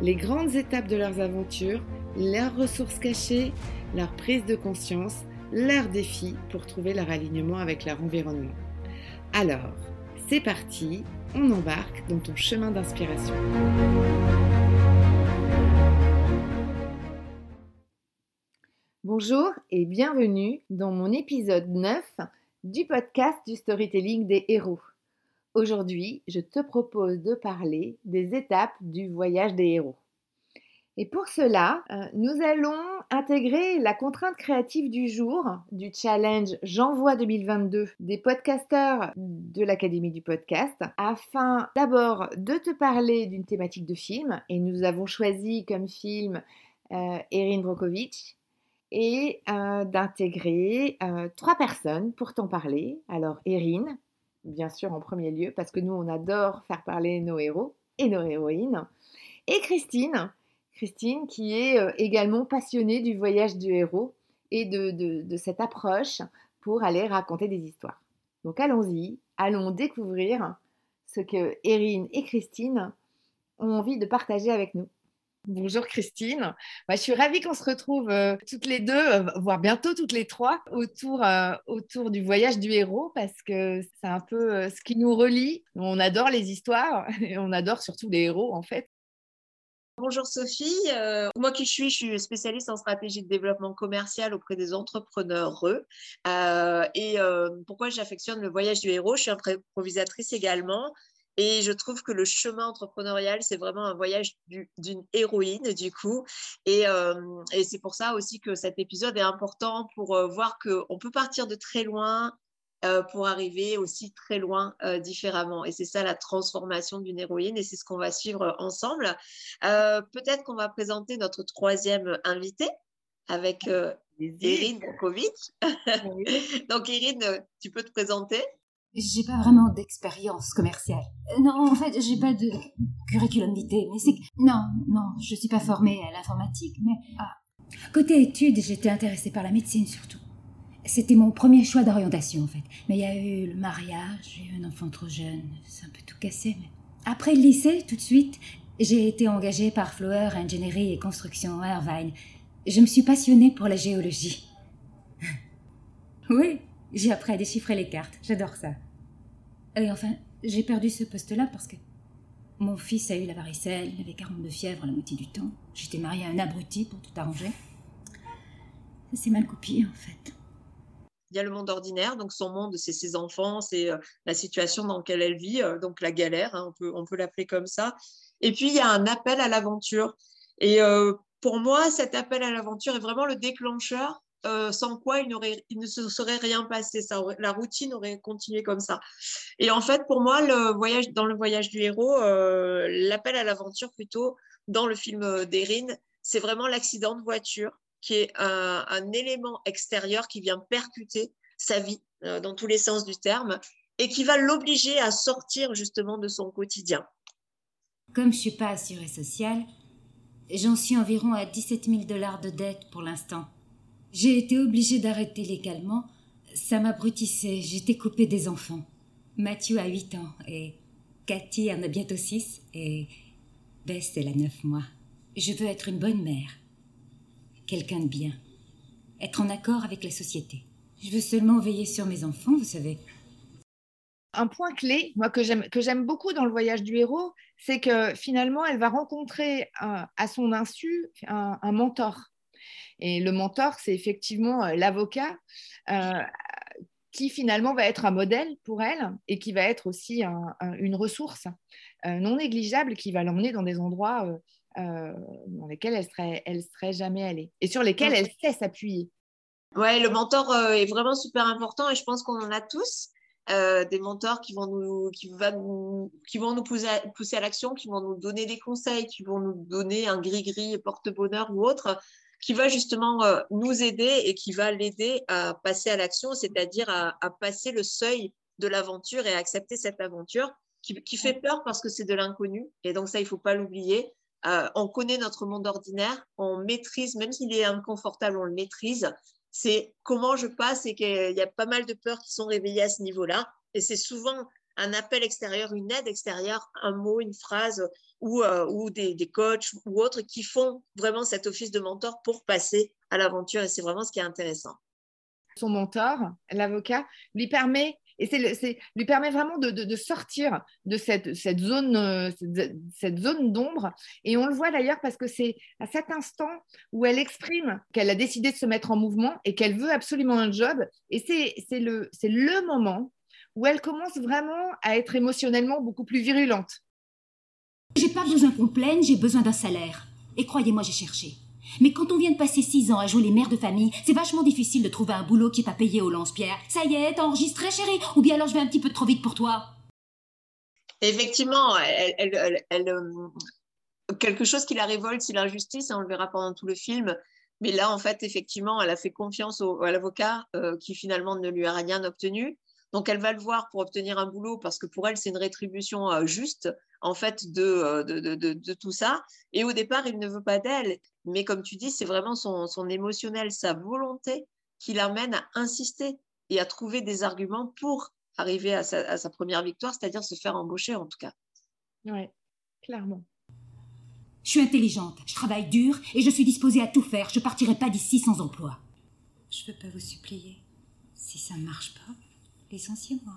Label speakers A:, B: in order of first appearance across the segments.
A: les grandes étapes de leurs aventures, leurs ressources cachées, leur prise de conscience, leurs défis pour trouver leur alignement avec leur environnement. Alors, c'est parti, on embarque dans ton chemin d'inspiration. Bonjour et bienvenue dans mon épisode 9 du podcast du storytelling des héros. Aujourd'hui, je te propose de parler des étapes du voyage des héros. Et pour cela, euh, nous allons intégrer la contrainte créative du jour du challenge J'envoie 2022 des podcasteurs de l'Académie du podcast afin d'abord de te parler d'une thématique de film. Et nous avons choisi comme film euh, Erin Brokovich et euh, d'intégrer trois personnes pour t'en parler. Alors Erin, bien sûr en premier lieu, parce que nous, on adore faire parler nos héros et nos héroïnes. Et Christine, Christine qui est euh, également passionnée du voyage du héros et de, cette approche pour aller raconter des histoires. Donc allons-y, allons découvrir ce que Erin et Christine ont envie de partager avec nous. Bonjour Christine. je suis ravie qu'on se retrouve euh, toutes les deux, euh, voire bientôt toutes les trois, autour, euh, autour du voyage du héros parce que c'est un peu ce qui nous relie. On adore les histoires et on adore surtout les héros en fait.
B: Bonjour Sophie, moi qui suis, je suis spécialiste en stratégie de développement commercial auprès des entrepreneurs. et pourquoi j'affectionne le voyage du héros? Je suis improvisatrice également. Et je trouve que le chemin entrepreneurial, c'est vraiment un voyage d'une héroïne, du coup. Et, euh, et c'est pour ça aussi que cet épisode est important pour euh, voir qu'on peut partir de très loin euh, pour arriver aussi très loin différemment. Et c'est ça la transformation d'une héroïne et c'est ce qu'on va suivre ensemble. Peut-être qu'on va présenter notre troisième invité avec Erin Brokovic. Donc, Erin, tu peux te présenter
C: j'ai pas vraiment d'expérience commerciale. Euh, non, en fait, j'ai pas de curriculum vitae, mais c'est que... Non, non, je suis pas formée à l'informatique, mais... Ah. Côté études, j'étais intéressée par la médecine surtout. C'était mon premier choix d'orientation, en fait. Mais il y a eu le mariage, j'ai eu un enfant trop jeune, c'est un peu tout cassé, mais... Après le lycée, tout de suite, j'ai été engagée par Flower Ingénierie et Construction Irvine. Je me suis passionnée pour la géologie. oui, j'ai appris à déchiffrer les cartes. J'adore ça. Et enfin, j'ai perdu ce poste-là parce que mon fils a eu la varicelle, il avait 42 fièvres la moitié du temps. J'étais mariée à un abruti pour tout arranger. Ça s'est mal copié, en fait.
B: Il y a le monde ordinaire, donc son monde, c'est ses enfants, c'est euh, la situation dans laquelle elle vit, euh, donc la galère, hein, on peut, on peut l'appeler comme ça. Et puis, il y a un appel à l'aventure. Et euh, pour moi, cet appel à l'aventure est vraiment le déclencheur euh, sans quoi il, ne se serait rien passé. La routine aurait continué comme ça. Et en fait, pour moi, le voyage, dans le voyage du héros, euh, l'appel à l'aventure plutôt, dans le film d'Erin, c'est vraiment l'accident de voiture qui est un, élément extérieur qui vient percuter sa vie euh, dans tous les sens du terme et qui va l'obliger à sortir justement de son quotidien.
C: Comme je suis pas assurée sociale, j'en suis environ à 17 000 dollars de dette pour l'instant. J'ai été obligée d'arrêter légalement. Ça m'abrutissait. J'étais coupée des enfants. Mathieu a 8 ans et Cathy en a bientôt 6 et Bess, elle a 9 mois. Je veux être une bonne mère. Quelqu'un de bien. Être en accord avec la société. Je veux seulement veiller sur mes enfants, vous savez.
A: Un point clé, moi que j'aime que j'aime beaucoup dans le voyage du héros, c'est que finalement elle va rencontrer à son insu un mentor et le mentor, c'est effectivement euh, l'avocat euh, qui finalement va être un modèle pour elle et qui va être aussi une ressource euh, non négligeable qui va l'emmener dans des endroits dans lesquels elle serait, elle serait jamais allée et sur lesquels elle sait s'appuyer.
B: Ouais, le mentor est vraiment super important et je pense qu'on en a tous. des mentors qui vont nous, qui qui vont nous pousser à, pousser à l'action, qui vont nous donner des conseils, qui vont nous donner un gris-gris porte-bonheur ou autre, qui va justement euh, nous aider et qui va l'aider à passer à l'action, c'est-à-dire à, passer le seuil de l'aventure et à accepter cette aventure qui, fait peur parce que c'est de l'inconnu. Et donc ça, il faut pas l'oublier. Euh, on connaît notre monde ordinaire, on maîtrise, même s'il est inconfortable, on le maîtrise c'est comment je passe et qu'il y a pas mal de peurs qui sont réveillées à ce niveau-là. Et c'est souvent un appel extérieur, une aide extérieure, un mot, une phrase ou, euh, ou des, des, coachs ou autres qui font vraiment cet office de mentor pour passer à l'aventure. Et c'est vraiment ce qui est intéressant.
A: Son mentor, l'avocat, lui permet et c'est lui permet vraiment de, de, sortir de cette, cette zone, euh, cette zone d'ombre. Et on le voit d'ailleurs parce que c'est à cet instant où elle exprime qu'elle a décidé de se mettre en mouvement et qu'elle veut absolument un job. Et c'est le, le moment où elle commence vraiment à être émotionnellement beaucoup plus virulente.
C: J'ai pas besoin qu'on plaigne, j'ai besoin d'un salaire. Et croyez-moi, j'ai cherché. Mais quand on vient de passer six ans à jouer les mères de famille, c'est vachement difficile de trouver un boulot qui est pas payé au lance-pierre. Ça y est, t'as enregistré, chérie Ou bien alors je vais un petit peu trop vite pour toi
B: Effectivement, elle, elle, elle, euh, quelque chose qui la révolte, c'est l'injustice, on le verra pendant tout le film. Mais là, en fait, effectivement, elle a fait confiance au, à l'avocat euh, qui finalement ne lui a rien obtenu. Donc, elle va le voir pour obtenir un boulot parce que pour elle, c'est une rétribution euh, juste en fait de, de, de, de, tout ça. Et au départ, il ne veut pas d'elle. Mais comme tu dis, c'est vraiment son, son, émotionnel, sa volonté qui l'amène à insister et à trouver des arguments pour arriver à sa, à sa première victoire, c'est-à-dire se faire embaucher en tout cas.
A: Oui, clairement.
C: Je suis intelligente, je travaille dur et je suis disposée à tout faire. Je partirai pas d'ici sans emploi. Je veux pas vous supplier. Si ça ne marche pas, licenciez-moi.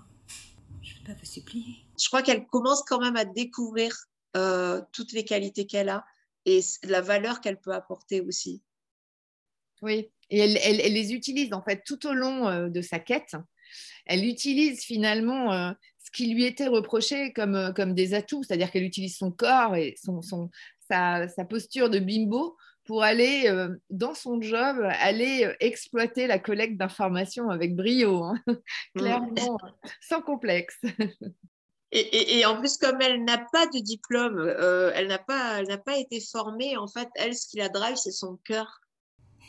C: Je ne veux pas vous supplier.
B: Je crois qu'elle commence quand même à découvrir euh, toutes les qualités qu'elle a et la valeur qu'elle peut apporter aussi.
A: Oui, et elle, elle, elle, les utilise en fait tout au long euh, de sa quête. Elle utilise finalement euh, ce qui lui était reproché comme, euh, comme des atouts, c'est-à-dire qu'elle utilise son corps et son, son, sa, sa, posture de bimbo pour aller euh, dans son job, aller euh, exploiter la collecte d'informations avec brio, hein. clairement, sans complexe.
B: Et, et, et, en plus, comme elle n'a pas de diplôme, euh, elle n'a pas, elle n'a pas été formée. En fait, elle, ce qui la drive, c'est son cœur.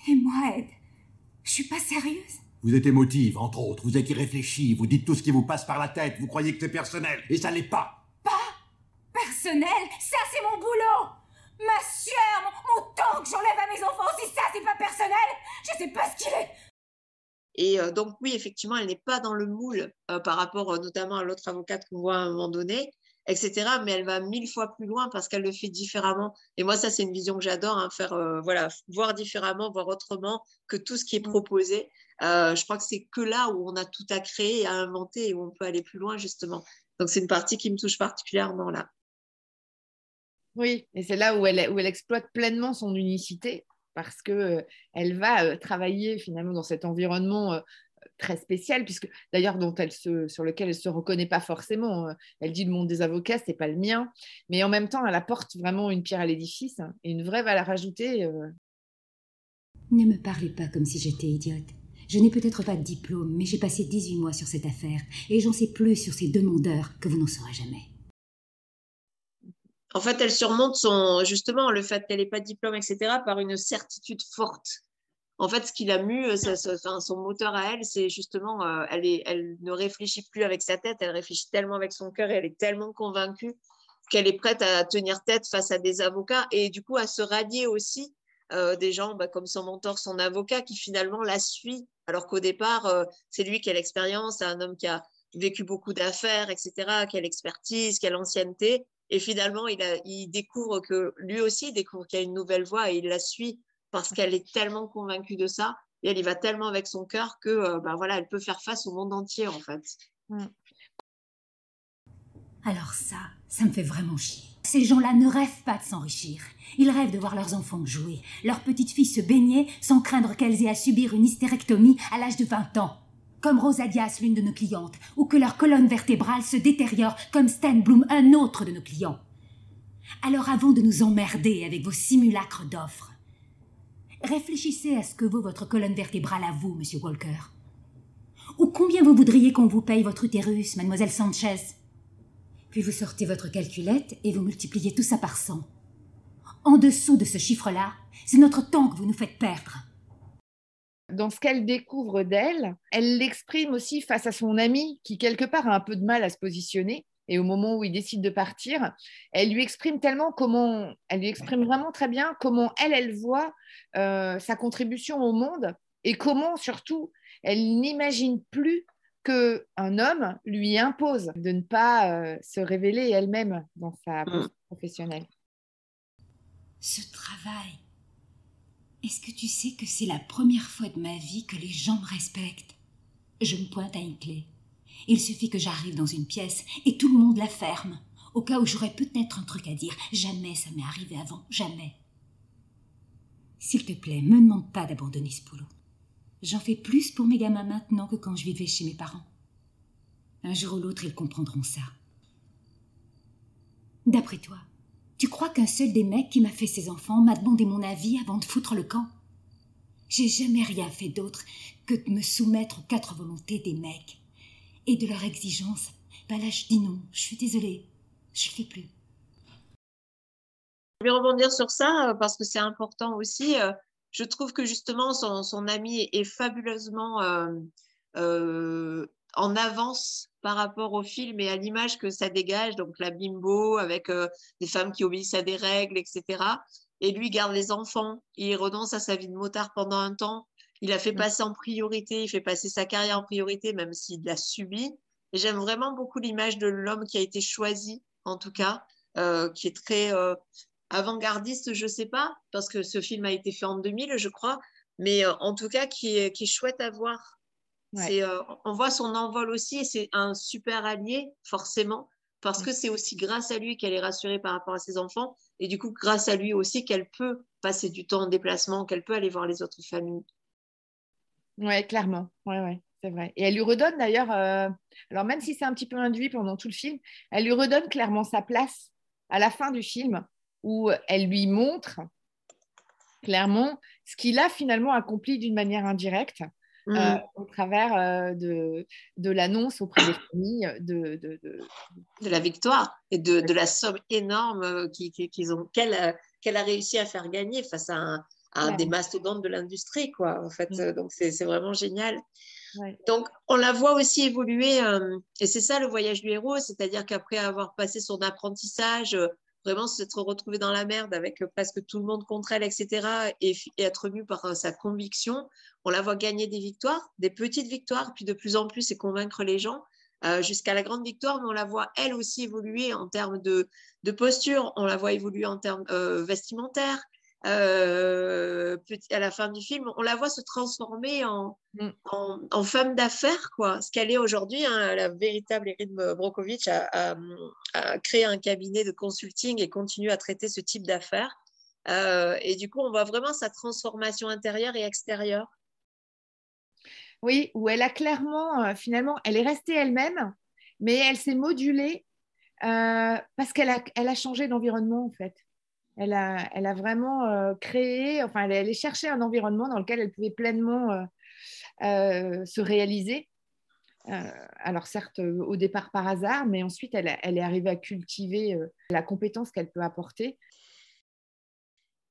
C: Et moi, Ed, je suis pas sérieuse.
D: Vous êtes émotive, entre autres. Vous êtes irréfléchie. Vous dites tout ce qui vous passe par la tête. Vous croyez que c'est personnel, et ça l'est pas.
C: Pas personnel Ça, c'est mon boulot. Ma sueur, mon, mon temps que j'enlève à mes enfants, si ça, c'est pas personnel, je sais pas ce qu'il est.
B: Et euh, donc, oui, effectivement, elle n'est pas dans le moule euh, par rapport euh, notamment à l'autre avocate qu'on voit à un moment donné, etc. Mais elle va mille fois plus loin parce qu'elle le fait différemment. Et moi, ça, c'est une vision que j'adore, hein, faire, voilà, voir différemment, voir autrement que tout ce qui est proposé. je crois que c'est que là où on a tout à créer, à inventer et où on peut aller plus loin, justement. Donc, c'est une partie qui me touche particulièrement là.
A: Oui, et c'est là où elle, où elle exploite pleinement son unicité parce que euh, elle va euh, travailler finalement dans cet environnement euh, très spécial, puisque d'ailleurs dont elle se, sur lequel elle se reconnaît pas forcément. Elle dit le monde des avocats, c'est pas le mien, mais en même temps, elle apporte vraiment une pierre à l'édifice hein, et une vraie valeur ajoutée. Euh...
C: Ne me parlez pas comme si j'étais idiote. Je n'ai peut-être pas de diplôme, mais j'ai passé 18 mois sur cette affaire, et j'en sais plus sur ces demandeurs que vous n'en saurez jamais.
B: En fait, elle surmonte son, justement le fait qu'elle n'ait pas de diplôme, etc., par une certitude forte. En fait, ce qui l'a mu, ça, ça, enfin, son moteur à elle, c'est justement, euh, elle, elle ne réfléchit plus avec sa tête, elle réfléchit tellement avec son cœur et elle est tellement convaincue qu'elle est prête à tenir tête face à des avocats et du coup à se rallier aussi euh, des gens bah, comme son mentor, son avocat, qui finalement la suit, alors qu'au départ, euh, c'est lui qui a l'expérience, un homme qui a vécu beaucoup d'affaires, etc., qui a l'expertise, qui a l'ancienneté. Et finalement, il, a, il découvre que lui aussi il découvre qu'il y a une nouvelle voie et il la suit parce qu'elle est tellement convaincue de ça et elle y va tellement avec son cœur que euh, ben voilà, elle peut faire face au monde entier en fait.
C: Mm. Alors ça, ça me fait vraiment chier. Ces gens-là ne rêvent pas de s'enrichir. Ils rêvent de voir leurs enfants jouer, leurs petites filles se baigner sans craindre qu'elles aient à subir une hystérectomie à l'âge de 20 ans comme Rosa Diaz, l'une de nos clientes, ou que leur colonne vertébrale se détériore comme Stan Bloom, un autre de nos clients. Alors avant de nous emmerder avec vos simulacres d'offres, réfléchissez à ce que vaut votre colonne vertébrale à vous, monsieur Walker. Ou combien vous voudriez qu'on vous paye votre utérus, mademoiselle Sanchez? Puis vous sortez votre calculette et vous multipliez tout ça par 100. En dessous de ce chiffre-là, c'est notre temps que vous nous faites perdre.
A: Dans ce qu'elle découvre d'elle, elle l'exprime aussi face à son ami qui, quelque part, a un peu de mal à se positionner. Et au moment où il décide de partir, elle lui exprime tellement comment, elle lui exprime vraiment très bien comment elle, elle voit euh, sa contribution au monde et comment surtout elle n'imagine plus qu'un homme lui impose de ne pas euh, se révéler elle-même dans sa mmh. professionnelle.
C: Ce travail, est-ce que tu sais que c'est la première fois de ma vie que les gens me respectent? Je me pointe à une clé. Il suffit que j'arrive dans une pièce et tout le monde la ferme, au cas où j'aurais peut-être un truc à dire. Jamais ça m'est arrivé avant, jamais. S'il te plaît, me demande pas d'abandonner ce boulot. J'en fais plus pour mes gamins maintenant que quand je vivais chez mes parents. Un jour ou l'autre, ils comprendront ça. D'après toi, tu crois qu'un seul des mecs qui m'a fait ses enfants m'a demandé mon avis avant de foutre le camp? J'ai jamais rien fait d'autre que de me soumettre aux quatre volontés des mecs et de leurs exigences. Ben là, je dis non, je suis désolée, je le fais plus.
B: Je vais rebondir sur ça euh, parce que c'est important aussi. Euh, je trouve que justement, son, ami est fabuleusement euh, en avance par rapport au film et à l'image que ça dégage. Donc, la bimbo avec des femmes qui obéissent à des règles, etc. Et lui garde les enfants. Il renonce à sa vie de motard pendant un temps. Il a fait mmh. passer en priorité, il fait passer sa carrière en priorité, même s'il l'a subi. Et j'aime vraiment beaucoup l'image de l'homme qui a été choisi, en tout cas, euh, qui est très euh, avant-gardiste, je ne sais pas, parce que ce film a été fait en 2000, je crois, mais euh, en tout cas, qui est, qui est chouette à voir. On voit son envol aussi, et c'est un super allié, forcément, parce que c'est aussi grâce à lui qu'elle est rassurée par rapport à ses enfants, et du coup, grâce à lui aussi qu'elle peut passer du temps en déplacement, qu'elle peut aller voir les autres familles.
A: Oui, clairement. Ouais, ouais, c'est vrai. Et elle lui redonne d'ailleurs, euh, alors même si c'est un petit peu induit pendant tout le film, elle lui redonne clairement sa place à la fin du film où elle lui montre clairement ce qu'il a finalement accompli d'une manière indirecte. Euh, mmh. au travers euh, de, de l'annonce auprès des familles de, de,
B: de, la victoire et de, la somme énorme qu'ils ont qu'elle qu'elle a réussi à faire gagner face à un, des mastodontes de l'industrie, quoi, en fait. Mm. Donc, c'est vraiment génial. Donc, on la voit aussi évoluer, euh, et c'est ça le voyage du héros, c'est-à-dire qu'après avoir passé son apprentissage, euh, vraiment s'être retrouvé dans la merde avec euh, presque tout le monde contre elle, etc., et, être mu par sa conviction, on la voit gagner des victoires, des petites victoires, puis de plus en plus, et convaincre les gens. jusqu'à la grande victoire, mais on la voit elle aussi évoluer en termes de posture, on la voit évoluer en termes vestimentaires, euh, à la fin du film, on la voit se transformer en, mm. en, femme d'affaires, quoi. Ce qu'elle est aujourd'hui, hein, la véritable Erin Brokovich a, créé un cabinet de consulting et continue à traiter ce type d'affaires. Euh, et du coup, on voit vraiment sa transformation intérieure et extérieure.
A: Oui, où elle a clairement, euh, finalement, elle est restée elle-même, mais elle s'est modulée parce qu'elle a, elle a changé d'environnement, en fait elle a, elle vraiment euh, créé, enfin, elle est allée chercher un environnement dans lequel elle pouvait pleinement euh, euh, se réaliser. alors certes, au départ par hasard, mais ensuite, elle, elle est arrivée à cultiver la compétence qu'elle peut apporter.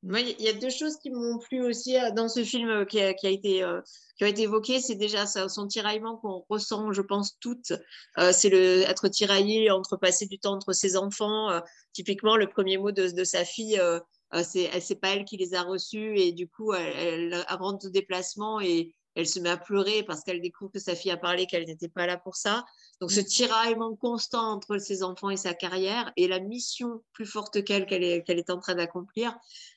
B: Il y a deux choses qui m'ont plu aussi dans ce film qui a, qui a été, qui a été évoqué. C'est déjà son tiraillement qu'on ressent, je pense, toutes. c'est le être tiraillé entre passer du temps entre ses enfants. typiquement, le premier mot de, de sa fille, c'est c'est pas elle qui les a reçus et du coup, elle, elle rentre au déplacement et elle se met à pleurer parce qu'elle découvre que sa fille a parlé qu'elle n'était pas là pour ça. Donc, ce mm. tiraillement constant entre ses enfants et sa carrière et la mission plus forte qu'elle qu'elle est, qu'elle est en train d'accomplir,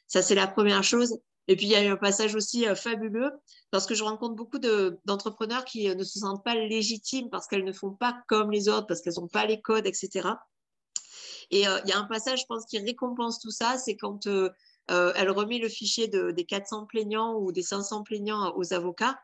B: ça, c'est la première chose. Et puis, il y a eu un passage aussi euh, fabuleux parce que je rencontre beaucoup d'entrepreneurs qui euh, ne se sentent pas légitimes parce qu'elles ne font pas comme les autres, parce qu'elles n'ont pas les codes, etc. Et euh, il y a un passage, je pense, qui récompense tout ça, c'est quand elle remet le fichier de, des 400 plaignants ou des 500 plaignants aux avocats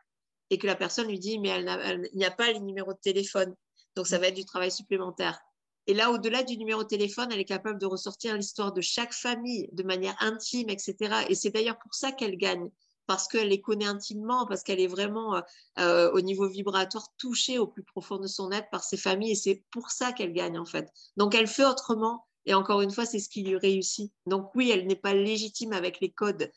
B: et que la personne lui dit, mais elle il n'y a pas les numéros de téléphone. Donc, ça va être du travail supplémentaire. Et là, au-delà du numéro de téléphone, elle est capable de ressortir l'histoire de chaque famille de manière intime, etc. Et c'est d'ailleurs pour ça qu'elle gagne. parce qu'elle les connaît intimement, parce qu'elle est vraiment au niveau vibratoire touchée au plus profond de son être par ses familles et c'est pour ça qu'elle gagne en fait. Donc elle fait autrement et encore une fois, c'est ce qui lui réussit. Donc oui, elle n'est pas légitime avec les codes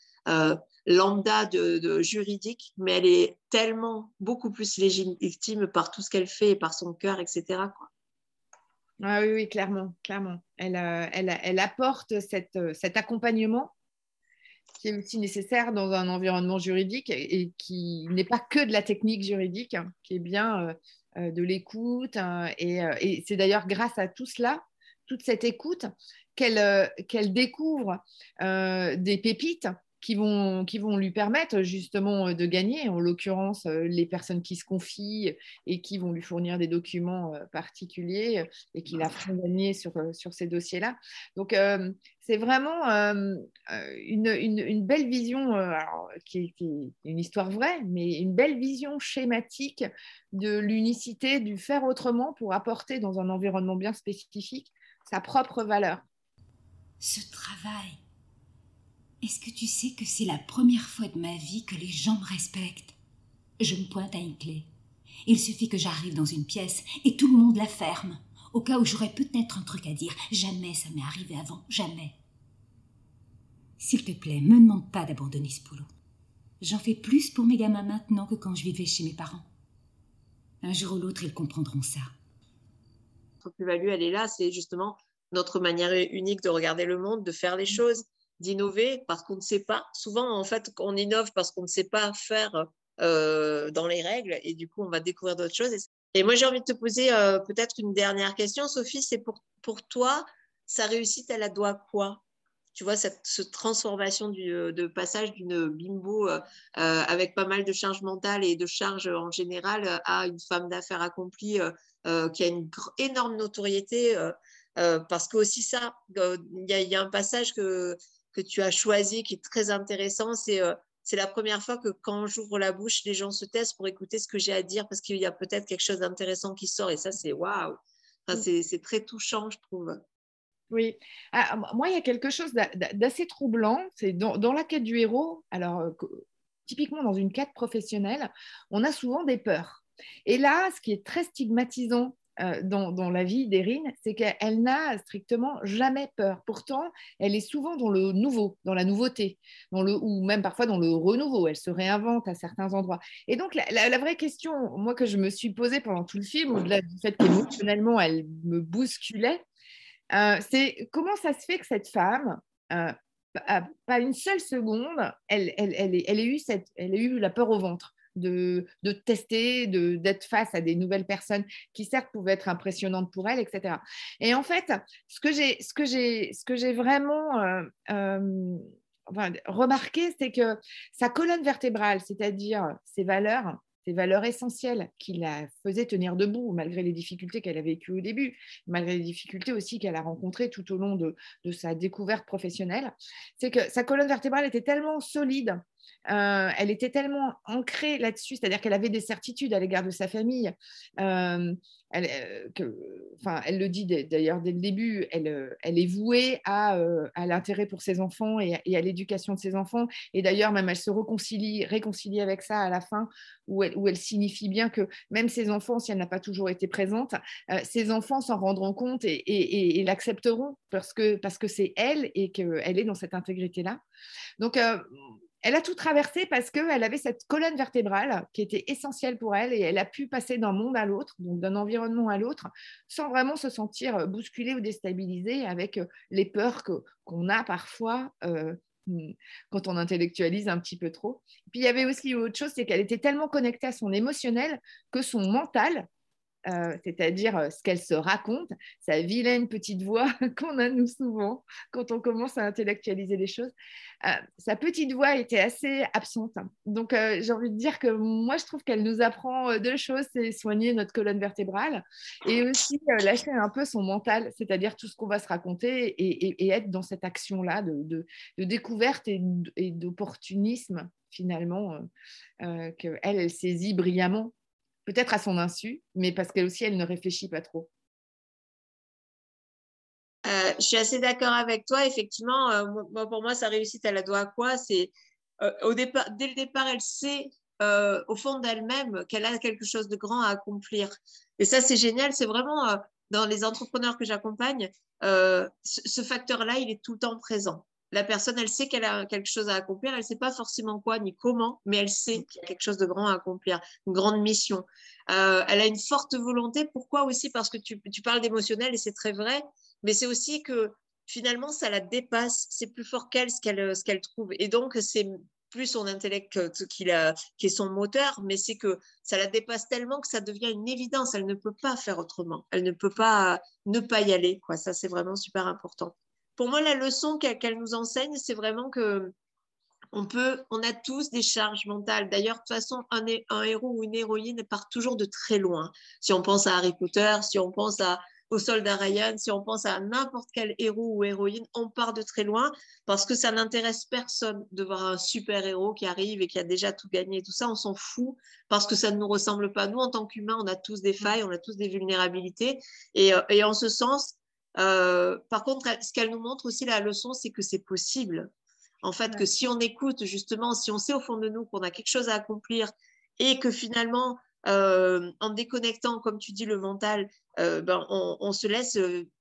B: lambda de, juridique, mais elle est tellement beaucoup plus légitime par tout ce qu'elle fait et par son cœur, etc.
A: Ah oui, oui, clairement, clairement. Elle, elle apporte cette, cet accompagnement qui est aussi nécessaire dans un environnement juridique et qui n'est pas que de la technique juridique, hein, qui est bien euh, euh, de l'écoute. Hein, euh, et, c'est d'ailleurs grâce à tout cela, toute cette écoute, qu'elle découvre des pépites qui vont, qui vont lui permettre justement euh, de gagner, en l'occurrence euh, les personnes qui se confient et qui vont lui fournir des documents euh, particuliers et qui la feront gagner sur, sur ces dossiers-là. Donc c'est vraiment une, une, belle vision, qui, qui, est une histoire vraie, mais une belle vision schématique de l'unicité, du faire autrement pour apporter dans un environnement bien spécifique sa propre valeur.
C: Ce travail est-ce que tu sais que c'est la première fois de ma vie que les gens me respectent? Je me pointe à une clé. Il suffit que j'arrive dans une pièce et tout le monde la ferme, au cas où j'aurais peut-être un truc à dire. Jamais ça m'est arrivé avant, jamais. S'il te plaît, me demande pas d'abandonner ce boulot. J'en fais plus pour mes gamins maintenant que quand je vivais chez mes parents. Un jour ou l'autre, ils comprendront ça.
B: Notre plus-value, elle est là, c'est justement notre manière unique de regarder le monde, de faire les choses d'innover parce qu'on ne sait pas. Souvent, en fait, on innove parce qu'on ne sait pas faire euh, dans les règles et du coup, on va découvrir d'autres choses. Et, moi, j'ai envie de te poser euh, peut-être une dernière question, Sophie. C'est pour, pour toi, sa réussite, elle a doit quoi? Tu vois, cette, transformation du, euh, de passage d'une bimbo avec pas mal de charges mentales et de charges en général à une femme d'affaires accomplie qui a une énorme notoriété. parce que aussi ça, il y, a un passage que, que tu as choisi qui est très intéressant. C'est euh, c'est la première fois que quand j'ouvre la bouche, les gens se taisent pour écouter ce que j'ai à dire parce qu'il y a peut-être quelque chose d'intéressant qui sort. Et ça, c'est waouh. Enfin, c'est très touchant, je trouve.
A: Oui, ah, moi, il y a quelque chose d'assez troublant. C'est dans, dans, la quête du héros. Alors, euh, typiquement dans une quête professionnelle, on a souvent des peurs. Et là, ce qui est très stigmatisant euh, dans, la vie d'Erin, c'est qu'elle n'a strictement jamais peur. Pourtant, elle est souvent dans le nouveau, dans la nouveauté, dans le, ou même parfois dans le renouveau. Elle se réinvente à certains endroits. Et donc, la, vraie question, moi, que je me suis posée pendant tout le film, au-delà du fait qu'émotionnellement, elle me bousculait, euh, c'est comment ça se fait que cette femme, euh, pas une seule seconde, elle, elle, elle, elle, eu cette, elle a eu la peur au ventre? De, de tester, d'être face à des nouvelles personnes qui certes pouvaient être impressionnantes pour elle, etc. Et en fait, ce que j'ai, ce que j'ai, ce que j'ai vraiment euh, euh, remarqué, c'est que sa colonne vertébrale, c'est-à-dire ses valeurs, ses valeurs essentielles qui la faisaient tenir debout malgré les difficultés qu'elle a vécues au début, malgré les difficultés aussi qu'elle a rencontrées tout au long de, de sa découverte professionnelle, c'est que sa colonne vertébrale était tellement solide euh, elle était tellement ancrée là-dessus, c'est-à-dire qu'elle avait des certitudes à l'égard de sa famille. Euh, elle, euh, le dit d'ailleurs dès le début, elle, elle est vouée à, l'intérêt pour ses enfants et, à l'éducation de ses enfants. Et d'ailleurs, même elle se réconcilie, avec ça à la fin, où elle, signifie bien que même ses enfants, si elle n'a pas toujours été présente, ses enfants s'en rendront compte et, l'accepteront parce que c'est elle et qu'elle est dans cette intégrité-là. Donc, elle a tout traversé parce qu'elle avait cette colonne vertébrale qui était essentielle pour elle et elle a pu passer d'un monde à l'autre, donc d'un environnement à l'autre, sans vraiment se sentir bousculée ou déstabilisée avec euh, les peurs qu'on a parfois euh, hmm, quand on intellectualise un petit peu trop. puis il y avait aussi autre chose, c'est qu'elle était tellement connectée à son émotionnel que son mental euh, c'est-à-dire euh, ce qu'elle se raconte, sa vilaine petite voix qu'on a nous souvent quand on commence à intellectualiser les choses. Euh, sa petite voix était assez absente. Donc j'ai envie de dire que moi je trouve qu'elle nous apprend deux choses, c'est soigner notre colonne vertébrale et aussi lâcher un peu son mental, c'est-à-dire tout ce qu'on va se raconter et, être dans cette action-là de, découverte et, d'opportunisme finalement qu'elle, elle saisit brillamment peut-être à son insu, mais parce qu'elle aussi, elle ne réfléchit pas trop.
B: Euh, je suis assez d'accord avec toi. Effectivement, euh, pour moi, sa réussite, elle la doit à quoi? C'est au départ, dès le départ, elle sait au fond d'elle-même qu'elle a quelque chose de grand à accomplir. Et ça, c'est génial. C'est vraiment dans les entrepreneurs que j'accompagne, ce facteur-là, il est tout le temps présent la personne, elle sait qu'elle a quelque chose à accomplir, elle ne sait pas forcément quoi ni comment, mais elle sait qu'il y a quelque chose de grand à accomplir, une grande mission. Euh, elle a une forte volonté. Pourquoi aussi? Parce que tu, parles d'émotionnel et c'est très vrai, mais c'est aussi que finalement, ça la dépasse. C'est plus fort qu'elle ce qu'elle trouve. Et donc, c'est plus son intellect qui, qui est son moteur, mais c'est que ça la dépasse tellement que ça devient une évidence. Elle ne peut pas faire autrement. Elle ne peut pas ne pas y aller. Quoi. Ça, c'est vraiment super important pour moi, la leçon qu'elle nous enseigne, c'est vraiment que on peut, on a tous des charges mentales. D'ailleurs, de toute façon, un, un, héros ou une héroïne part toujours de très loin. Si on pense à Harry Potter, si on pense à, au soldat Ryan, si on pense à n'importe quel héros ou héroïne, on part de très loin parce que ça n'intéresse personne de voir un super héros qui arrive et qui a déjà tout gagné. Tout ça, on s'en fout parce que ça ne nous ressemble pas. Nous, en tant qu'humains, on a tous des failles, on a tous des vulnérabilités. Et, euh, et en ce sens, euh, par contre, ce qu'elle nous montre aussi, la leçon, c'est que c'est possible. En fait, que si on écoute justement, si on sait au fond de nous qu'on a quelque chose à accomplir et que finalement, euh, en déconnectant, comme tu dis, le mental, euh, ben, on, se laisse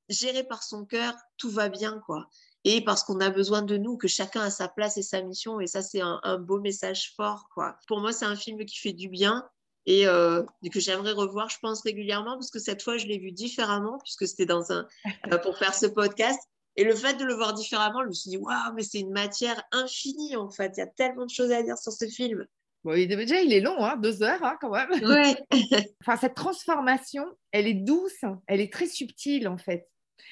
B: gérer par son cœur, tout va bien, quoi. Et parce qu'on a besoin de nous, que chacun a sa place et sa mission. Et ça, c'est un, un beau message fort, quoi. Pour moi, c'est un film qui fait du bien et euh, que j'aimerais revoir, je pense, régulièrement, parce que cette fois, je l'ai vu différemment, puisque c'était dans un, euh, pour faire ce podcast. Et le fait de le voir différemment, je me suis dit, waouh, mais c'est une matière infinie, en fait. Il y a tellement de choses à dire sur ce film.
A: Bon, il, déjà, il est long, hein, deux heures hein, quand même.
B: Ouais.
A: enfin, cette transformation, elle est douce, elle est très subtile, en fait.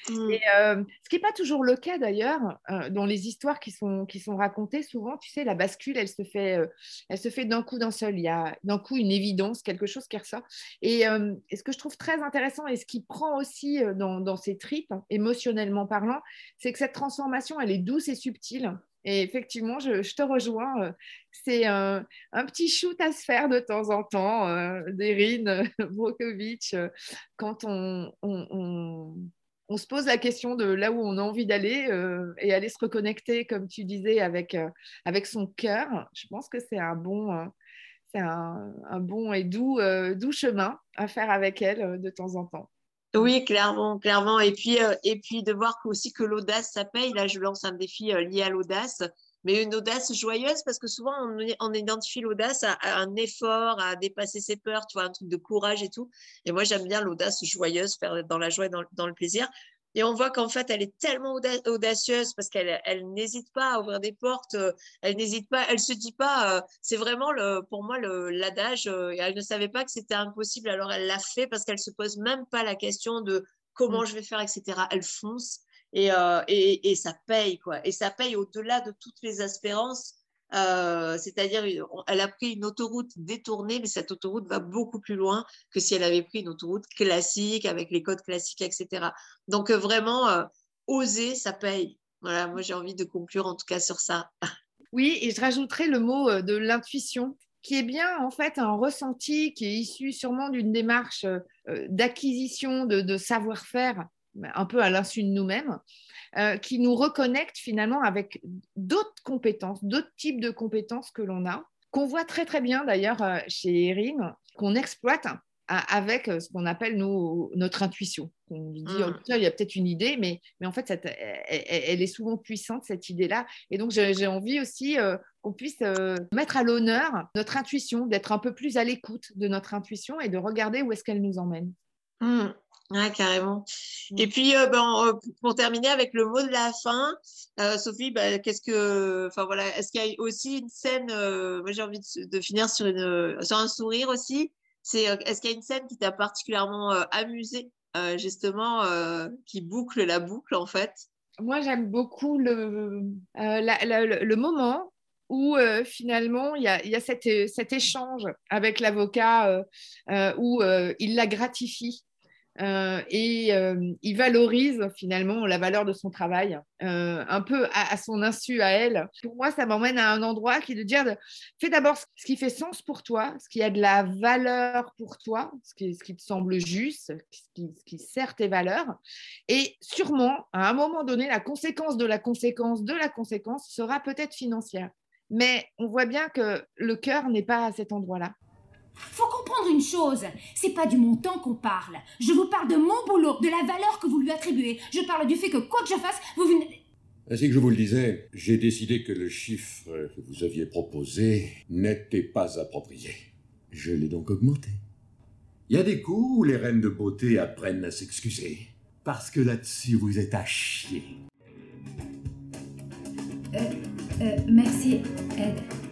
A: Mmh. Et, euh, ce qui n'est pas toujours le cas d'ailleurs euh, dans les histoires qui sont, qui sont racontées. Souvent, tu sais, la bascule, elle se fait, euh, elle se fait d'un coup d'un seul. Il y a d'un coup une évidence, quelque chose qui ressort. Et, ce que je trouve très intéressant et ce qui prend aussi dans, dans ces tripes, émotionnellement parlant, c'est que cette transformation, elle est douce et subtile. Et effectivement, je, je te rejoins. C'est un, un, petit shoot à se faire de temps en temps, d'Erin Brokovich, quand on, on on se pose la question de là où on a envie d'aller euh, et aller se reconnecter, comme tu disais, avec, euh, avec son cœur. Je pense que c'est un bon, euh, et doux, doux chemin à faire avec elle de temps en temps.
B: Oui, clairement, clairement. Et puis, et puis de voir aussi que l'audace, ça paye. Là, je lance un défi lié à l'audace mais une audace joyeuse parce que souvent on, identifie l'audace à, un effort, à dépasser ses peurs, tu vois, un truc de courage et tout. Et moi j'aime bien l'audace joyeuse, faire dans la joie et dans, le plaisir. Et on voit qu'en fait, elle est tellement audacieuse parce qu'elle elle, n'hésite pas à ouvrir des portes, euh, elle n'hésite pas, elle se dit pas, euh, c'est vraiment le, pour moi l'adage, euh, elle ne savait pas que c'était impossible, alors elle l'a fait parce qu'elle se pose même pas la question de comment mmh. je vais faire, etc. Elle fonce euh, et, et, ça paye, quoi. Et ça paye au-delà de toutes les espérances. Euh, c'est-à-dire, elle a pris une autoroute détournée, mais cette autoroute va beaucoup plus loin que si elle avait pris une autoroute classique avec les codes classiques, etc. Donc, euh, vraiment, oser, ça paye. Voilà, moi j'ai envie de conclure en tout cas sur ça.
A: Oui, et je rajouterai le mot de l'intuition qui est bien en fait un ressenti qui est issu sûrement d'une démarche d'acquisition de savoir-faire un peu à l'insu de nous-mêmes, euh, qui nous reconnecte finalement avec d'autres compétences, d'autres types de compétences que l'on a, qu'on voit très très bien d'ailleurs euh, chez Erin, qu'on exploite avec euh, ce qu'on appelle notre intuition. On dit, mmh. oh, il y a peut-être une idée, mais, mais en fait, elle, est souvent puissante, cette idée-là. Et donc, j'ai envie aussi qu'on puisse mettre à l'honneur notre intuition, d'être un peu plus à l'écoute de notre intuition et de regarder où est-ce qu'elle nous emmène.
B: Mmh. Ouais, carrément. Et puis, euh, ben, euh, pour terminer avec le mot de la fin, euh, Sophie, ben, qu'est-ce que, enfin voilà, est-ce qu'il y a aussi une scène, moi j'ai envie de, finir sur, une, sur un sourire aussi, c'est est-ce qu'il y a une scène qui t'a particulièrement amusé, justement, qui boucle la boucle en fait?
A: Moi j'aime beaucoup le, le moment où finalement il y a, y a cet, cet, échange avec l'avocat où il la gratifie euh, et euh, il valorise finalement la valeur de son travail, euh, un peu à, son insu à elle. Pour moi, ça m'emmène à un endroit qui est de dire fais d'abord ce qui fait sens pour toi, ce qui a de la valeur pour toi, ce qui, te semble juste, ce qui, ce qui, sert tes valeurs. Et sûrement, à un moment donné, la conséquence de la conséquence de la conséquence sera peut-être financière. Mais on voit bien que le cœur n'est pas à cet endroit-là.
C: Faut comprendre une chose, c'est pas du montant qu'on parle. Je vous parle de mon boulot, de la valeur que vous lui attribuez. Je parle du fait que quoi que je fasse, vous venez...
D: Ainsi que je vous le disais, j'ai décidé que le chiffre que vous aviez proposé n'était pas approprié. Je l'ai donc augmenté. Il y a des coups où les reines de beauté apprennent à s'excuser. Parce que là-dessus, vous êtes à chier.
C: Euh, euh, merci, Ed.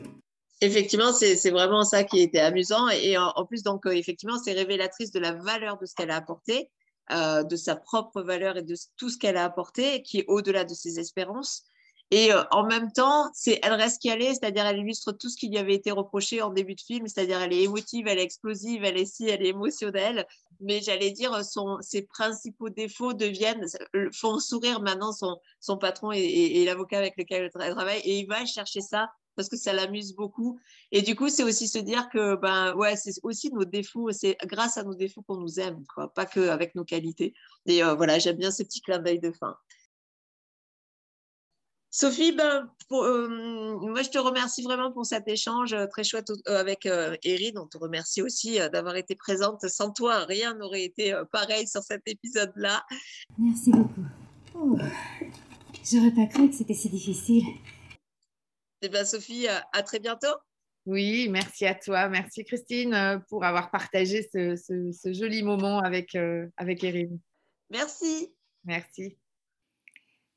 B: Effectivement, c'est vraiment ça qui était amusant. Et en, plus, donc, euh, effectivement, c'est révélatrice de la valeur de ce qu'elle a apporté, euh, de sa propre valeur et de tout ce qu'elle a apporté, qui est au-delà de ses espérances. Et euh, en même temps, c'est elle reste qui est, c'est-à-dire elle illustre tout ce qui lui avait été reproché en début de film, c'est-à-dire elle est émotive, elle est explosive, elle est si, elle est émotionnelle. Mais j'allais dire, son, ses principaux défauts deviennent, font sourire maintenant son, son patron et, et l'avocat avec lequel elle travaille. Et il va chercher ça parce que ça l'amuse beaucoup. Et du coup, c'est aussi se dire que ben ouais, c'est aussi nos défauts, c'est grâce à nos défauts qu'on nous aime, quoi, pas que avec nos qualités. Et euh, voilà, j'aime bien ce petit clin d'œil de fin. Sophie, ben, euh, moi je te remercie vraiment pour cet échange euh, très chouette avec Erin. On te remercie aussi d'avoir été présente. Sans toi, rien n'aurait été pareil sur cet épisode-là.
C: Merci beaucoup. Oh. J'aurais pas cru que c'était si difficile.
B: Et ben, Sophie, euh, à très bientôt.
A: Oui, merci à toi. Merci Christine euh, pour avoir partagé ce, ce- ce joli moment avec, euh, avec Erin.
B: Merci.
A: Merci.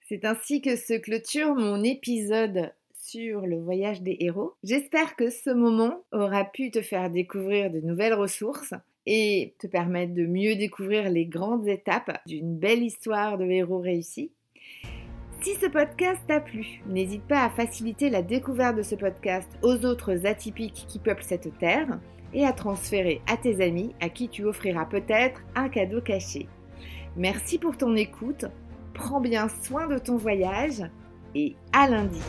A: C'est ainsi que se clôture mon épisode sur le voyage des héros. J'espère que ce moment aura pu te faire découvrir de nouvelles ressources et te permettre de mieux découvrir les grandes étapes d'une belle histoire de héros réussis. Si ce podcast t'a plu, n'hésite pas à faciliter la découverte de ce podcast aux autres atypiques qui peuplent cette terre et à transférer à tes amis à qui tu offriras peut-être un cadeau caché. Merci pour ton écoute, prends bien soin de ton voyage et à lundi.